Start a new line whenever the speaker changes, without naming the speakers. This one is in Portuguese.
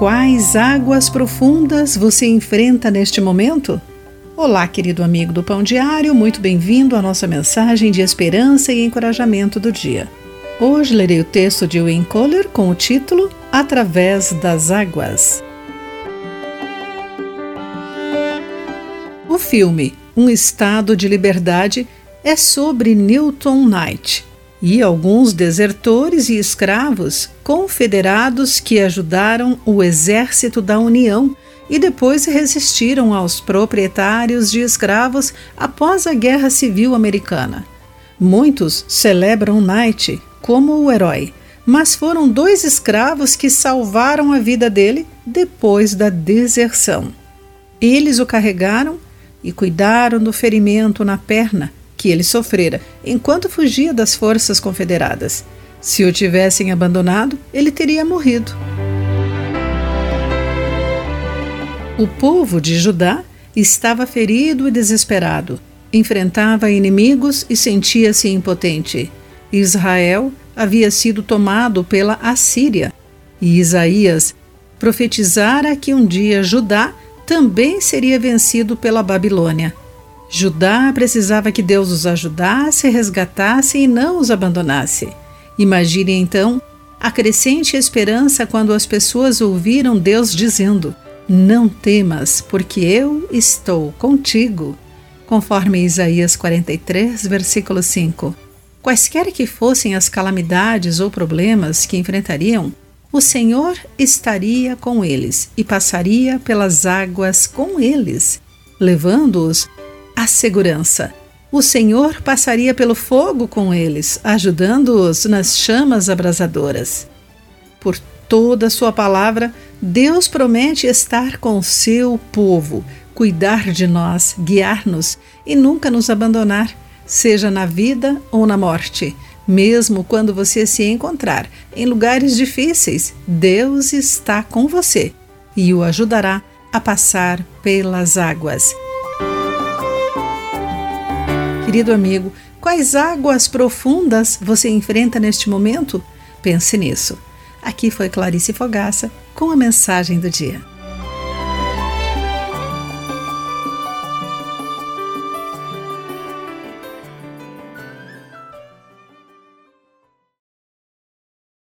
Quais águas profundas você enfrenta neste momento? Olá, querido amigo do Pão Diário, muito bem-vindo à nossa mensagem de esperança e encorajamento do dia. Hoje lerei o texto de Wayne Kohler com o título Através das Águas. O filme Um Estado de Liberdade é sobre Newton Knight, e alguns desertores e escravos confederados que ajudaram o exército da União e depois resistiram aos proprietários de escravos após a Guerra Civil Americana. Muitos celebram Knight como o herói, mas foram dois escravos que salvaram a vida dele depois da deserção. Eles o carregaram e cuidaram do ferimento na perna que ele sofrera enquanto fugia das forças confederadas. Se o tivessem abandonado, ele teria morrido. O povo de Judá estava ferido e desesperado, enfrentava inimigos e sentia-se impotente. Israel havia sido tomado pela Assíria, e Isaías profetizara que um dia Judá também seria vencido pela Babilônia. Judá precisava que Deus os ajudasse, resgatasse e não os abandonasse. Imagine então a crescente esperança quando as pessoas ouviram Deus dizendo: Não temas, porque eu estou contigo. Conforme Isaías 43, versículo 5. Quaisquer que fossem as calamidades ou problemas que enfrentariam, o Senhor estaria com eles e passaria pelas águas com eles, levando-os a segurança. O Senhor passaria pelo fogo com eles, ajudando-os nas chamas abrasadoras. Por toda a sua palavra, Deus promete estar com seu povo, cuidar de nós, guiar-nos e nunca nos abandonar, seja na vida ou na morte. Mesmo quando você se encontrar em lugares difíceis, Deus está com você e o ajudará a passar pelas águas. Querido amigo, quais águas profundas você enfrenta neste momento? Pense nisso. Aqui foi Clarice Fogaça com a mensagem do dia.